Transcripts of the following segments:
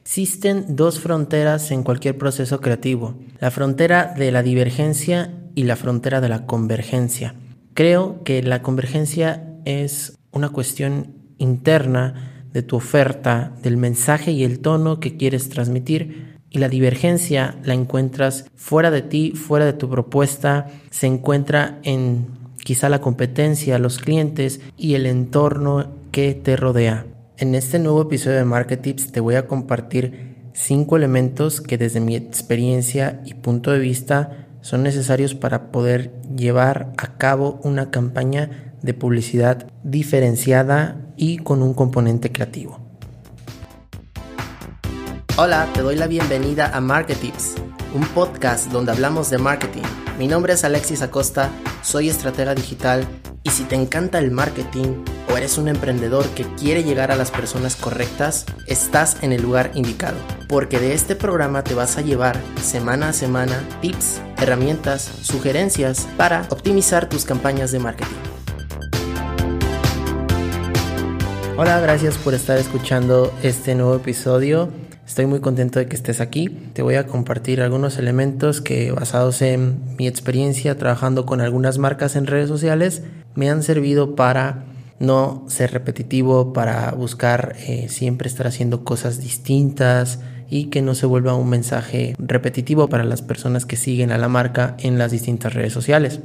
Existen dos fronteras en cualquier proceso creativo, la frontera de la divergencia y la frontera de la convergencia. Creo que la convergencia es una cuestión interna de tu oferta, del mensaje y el tono que quieres transmitir. Y la divergencia la encuentras fuera de ti, fuera de tu propuesta, se encuentra en quizá la competencia, los clientes y el entorno que te rodea. En este nuevo episodio de Market Tips te voy a compartir cinco elementos que desde mi experiencia y punto de vista son necesarios para poder llevar a cabo una campaña de publicidad diferenciada y con un componente creativo. Hola, te doy la bienvenida a Market Tips, un podcast donde hablamos de marketing. Mi nombre es Alexis Acosta, soy estratega digital y si te encanta el marketing o eres un emprendedor que quiere llegar a las personas correctas, estás en el lugar indicado, porque de este programa te vas a llevar semana a semana tips, herramientas, sugerencias para optimizar tus campañas de marketing. Hola, gracias por estar escuchando este nuevo episodio. Estoy muy contento de que estés aquí. Te voy a compartir algunos elementos que basados en mi experiencia trabajando con algunas marcas en redes sociales me han servido para no ser repetitivo, para buscar eh, siempre estar haciendo cosas distintas y que no se vuelva un mensaje repetitivo para las personas que siguen a la marca en las distintas redes sociales.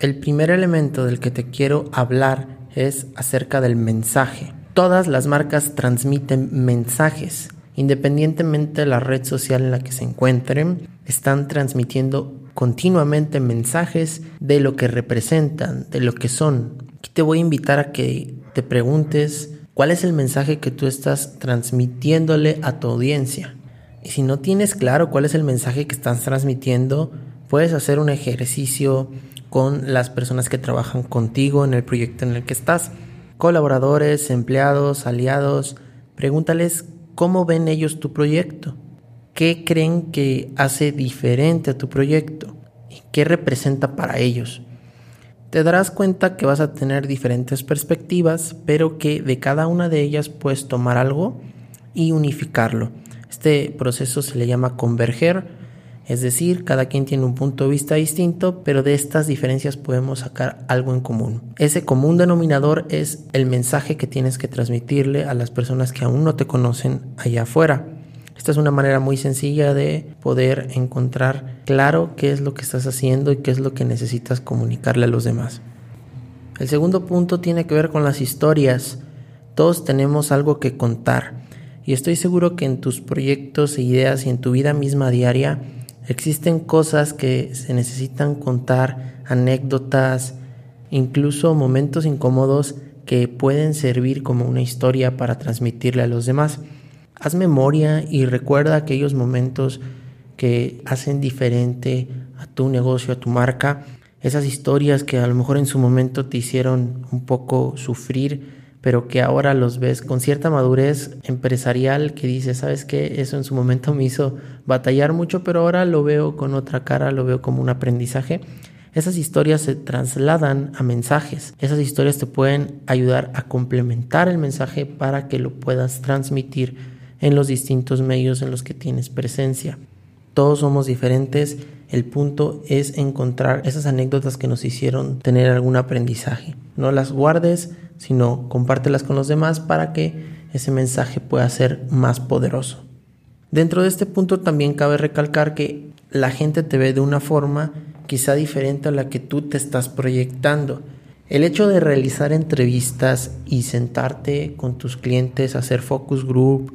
El primer elemento del que te quiero hablar es acerca del mensaje. Todas las marcas transmiten mensajes. Independientemente de la red social en la que se encuentren, están transmitiendo continuamente mensajes de lo que representan, de lo que son. Aquí te voy a invitar a que te preguntes cuál es el mensaje que tú estás transmitiéndole a tu audiencia. Y si no tienes claro cuál es el mensaje que estás transmitiendo, puedes hacer un ejercicio con las personas que trabajan contigo en el proyecto en el que estás. Colaboradores, empleados, aliados, pregúntales cómo ven ellos tu proyecto. ¿Qué creen que hace diferente a tu proyecto? ¿Y qué representa para ellos? Te darás cuenta que vas a tener diferentes perspectivas, pero que de cada una de ellas puedes tomar algo y unificarlo. Este proceso se le llama converger, es decir, cada quien tiene un punto de vista distinto, pero de estas diferencias podemos sacar algo en común. Ese común denominador es el mensaje que tienes que transmitirle a las personas que aún no te conocen allá afuera. Esta es una manera muy sencilla de poder encontrar claro qué es lo que estás haciendo y qué es lo que necesitas comunicarle a los demás. El segundo punto tiene que ver con las historias. Todos tenemos algo que contar y estoy seguro que en tus proyectos e ideas y en tu vida misma diaria existen cosas que se necesitan contar, anécdotas, incluso momentos incómodos que pueden servir como una historia para transmitirle a los demás. Haz memoria y recuerda aquellos momentos que hacen diferente a tu negocio, a tu marca, esas historias que a lo mejor en su momento te hicieron un poco sufrir, pero que ahora los ves con cierta madurez empresarial que dices, sabes que eso en su momento me hizo batallar mucho, pero ahora lo veo con otra cara, lo veo como un aprendizaje. Esas historias se trasladan a mensajes. Esas historias te pueden ayudar a complementar el mensaje para que lo puedas transmitir en los distintos medios en los que tienes presencia. Todos somos diferentes, el punto es encontrar esas anécdotas que nos hicieron tener algún aprendizaje. No las guardes, sino compártelas con los demás para que ese mensaje pueda ser más poderoso. Dentro de este punto también cabe recalcar que la gente te ve de una forma quizá diferente a la que tú te estás proyectando. El hecho de realizar entrevistas y sentarte con tus clientes, hacer focus group,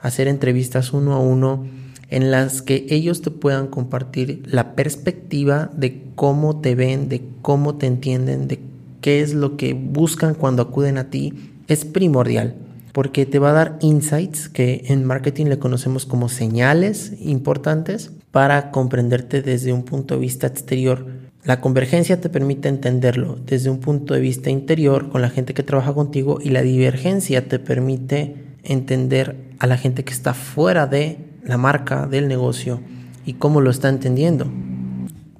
hacer entrevistas uno a uno en las que ellos te puedan compartir la perspectiva de cómo te ven, de cómo te entienden, de qué es lo que buscan cuando acuden a ti, es primordial porque te va a dar insights que en marketing le conocemos como señales importantes para comprenderte desde un punto de vista exterior. La convergencia te permite entenderlo desde un punto de vista interior con la gente que trabaja contigo y la divergencia te permite entender a la gente que está fuera de la marca, del negocio y cómo lo está entendiendo.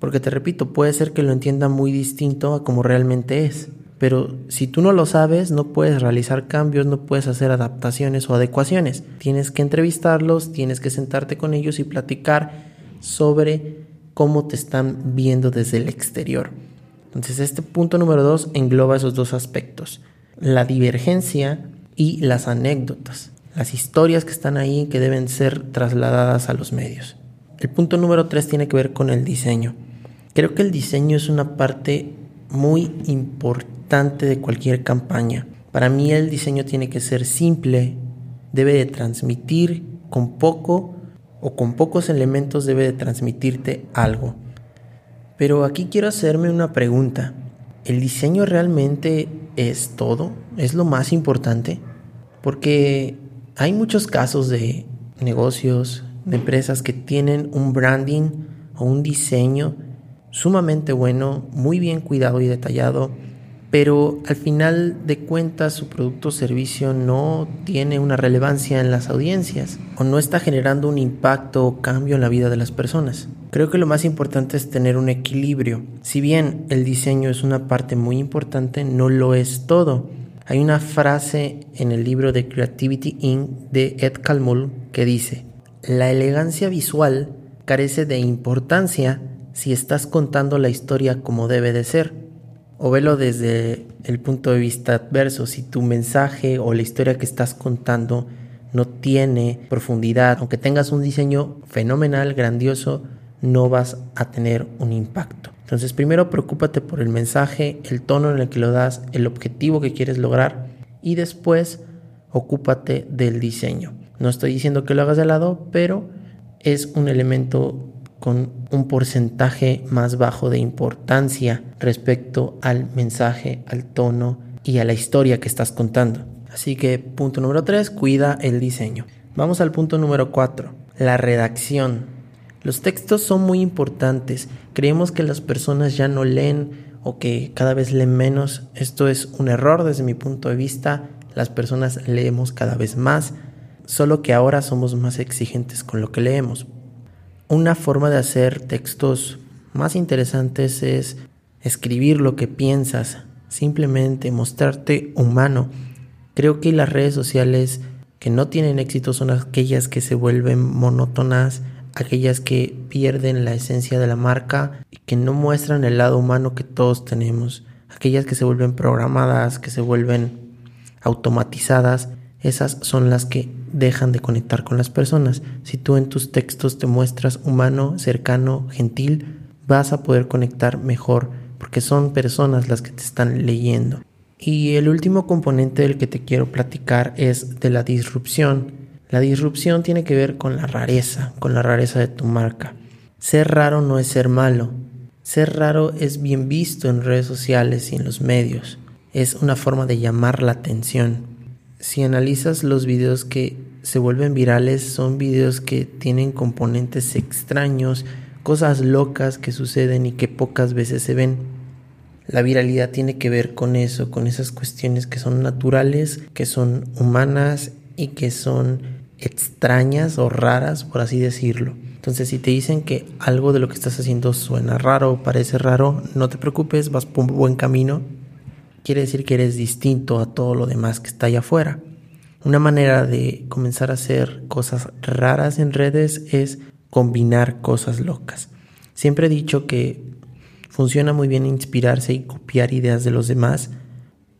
Porque te repito, puede ser que lo entienda muy distinto a como realmente es. Pero si tú no lo sabes, no puedes realizar cambios, no puedes hacer adaptaciones o adecuaciones. Tienes que entrevistarlos, tienes que sentarte con ellos y platicar sobre cómo te están viendo desde el exterior. Entonces este punto número dos engloba esos dos aspectos, la divergencia y las anécdotas, las historias que están ahí que deben ser trasladadas a los medios. El punto número tres tiene que ver con el diseño. Creo que el diseño es una parte muy importante de cualquier campaña. Para mí el diseño tiene que ser simple, debe de transmitir con poco o con pocos elementos debe de transmitirte algo. Pero aquí quiero hacerme una pregunta. ¿El diseño realmente es todo? ¿Es lo más importante? Porque hay muchos casos de negocios, de empresas que tienen un branding o un diseño sumamente bueno, muy bien cuidado y detallado, pero al final de cuentas su producto o servicio no tiene una relevancia en las audiencias o no está generando un impacto o cambio en la vida de las personas. Creo que lo más importante es tener un equilibrio. Si bien el diseño es una parte muy importante, no lo es todo. Hay una frase en el libro de Creativity Inc. de Ed Calmull que dice, la elegancia visual carece de importancia si estás contando la historia como debe de ser. O velo desde el punto de vista adverso, si tu mensaje o la historia que estás contando no tiene profundidad, aunque tengas un diseño fenomenal, grandioso, no vas a tener un impacto. Entonces primero preocúpate por el mensaje, el tono en el que lo das, el objetivo que quieres lograr y después ocúpate del diseño. No estoy diciendo que lo hagas de lado, pero es un elemento con un porcentaje más bajo de importancia respecto al mensaje, al tono y a la historia que estás contando. Así que punto número 3, cuida el diseño. Vamos al punto número 4, la redacción. Los textos son muy importantes. Creemos que las personas ya no leen o que cada vez leen menos. Esto es un error desde mi punto de vista. Las personas leemos cada vez más, solo que ahora somos más exigentes con lo que leemos. Una forma de hacer textos más interesantes es escribir lo que piensas, simplemente mostrarte humano. Creo que las redes sociales que no tienen éxito son aquellas que se vuelven monótonas, aquellas que pierden la esencia de la marca y que no muestran el lado humano que todos tenemos, aquellas que se vuelven programadas, que se vuelven automatizadas, esas son las que dejan de conectar con las personas. Si tú en tus textos te muestras humano, cercano, gentil, vas a poder conectar mejor porque son personas las que te están leyendo. Y el último componente del que te quiero platicar es de la disrupción. La disrupción tiene que ver con la rareza, con la rareza de tu marca. Ser raro no es ser malo. Ser raro es bien visto en redes sociales y en los medios. Es una forma de llamar la atención. Si analizas los videos que se vuelven virales son videos que tienen componentes extraños, cosas locas que suceden y que pocas veces se ven. La viralidad tiene que ver con eso, con esas cuestiones que son naturales, que son humanas y que son extrañas o raras, por así decirlo. Entonces, si te dicen que algo de lo que estás haciendo suena raro o parece raro, no te preocupes, vas por un buen camino. Quiere decir que eres distinto a todo lo demás que está allá afuera. Una manera de comenzar a hacer cosas raras en redes es combinar cosas locas. Siempre he dicho que funciona muy bien inspirarse y copiar ideas de los demás,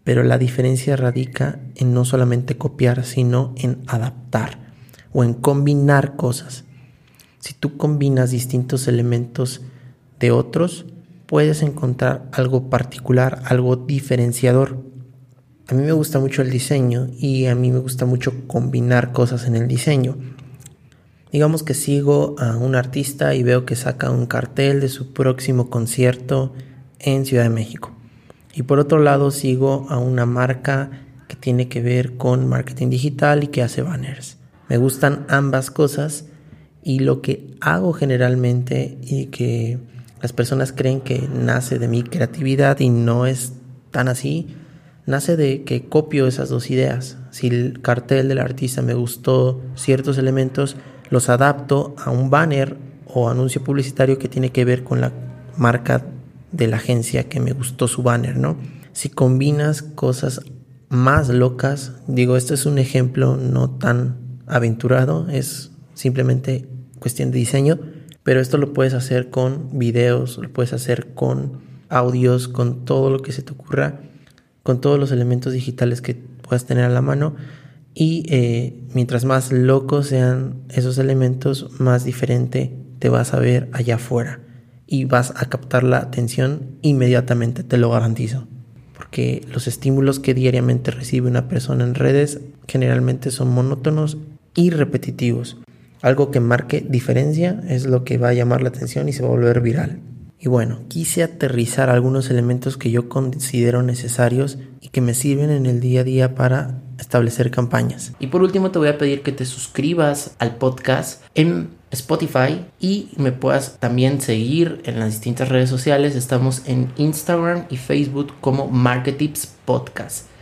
pero la diferencia radica en no solamente copiar, sino en adaptar o en combinar cosas. Si tú combinas distintos elementos de otros, puedes encontrar algo particular, algo diferenciador. A mí me gusta mucho el diseño y a mí me gusta mucho combinar cosas en el diseño. Digamos que sigo a un artista y veo que saca un cartel de su próximo concierto en Ciudad de México. Y por otro lado sigo a una marca que tiene que ver con marketing digital y que hace banners. Me gustan ambas cosas y lo que hago generalmente y que las personas creen que nace de mi creatividad y no es tan así, nace de que copio esas dos ideas. Si el cartel del artista me gustó ciertos elementos, los adapto a un banner o anuncio publicitario que tiene que ver con la marca de la agencia que me gustó su banner, ¿no? si combinas cosas más locas, digo, esto es un ejemplo no tan aventurado, es simplemente cuestión de diseño, pero esto lo puedes hacer con videos, lo puedes hacer con audios, con todo lo que se te ocurra, con todos los elementos digitales que puedas tener a la mano. Y eh, mientras más locos sean esos elementos, más diferente te vas a ver allá afuera. Y vas a captar la atención inmediatamente, te lo garantizo. Porque los estímulos que diariamente recibe una persona en redes generalmente son monótonos y repetitivos. Algo que marque diferencia es lo que va a llamar la atención y se va a volver viral. Y bueno, quise aterrizar algunos elementos que yo considero necesarios y que me sirven en el día a día para establecer campañas. Y por último te voy a pedir que te suscribas al podcast en Spotify y me puedas también seguir en las distintas redes sociales. Estamos en Instagram y Facebook como Marketips Podcast.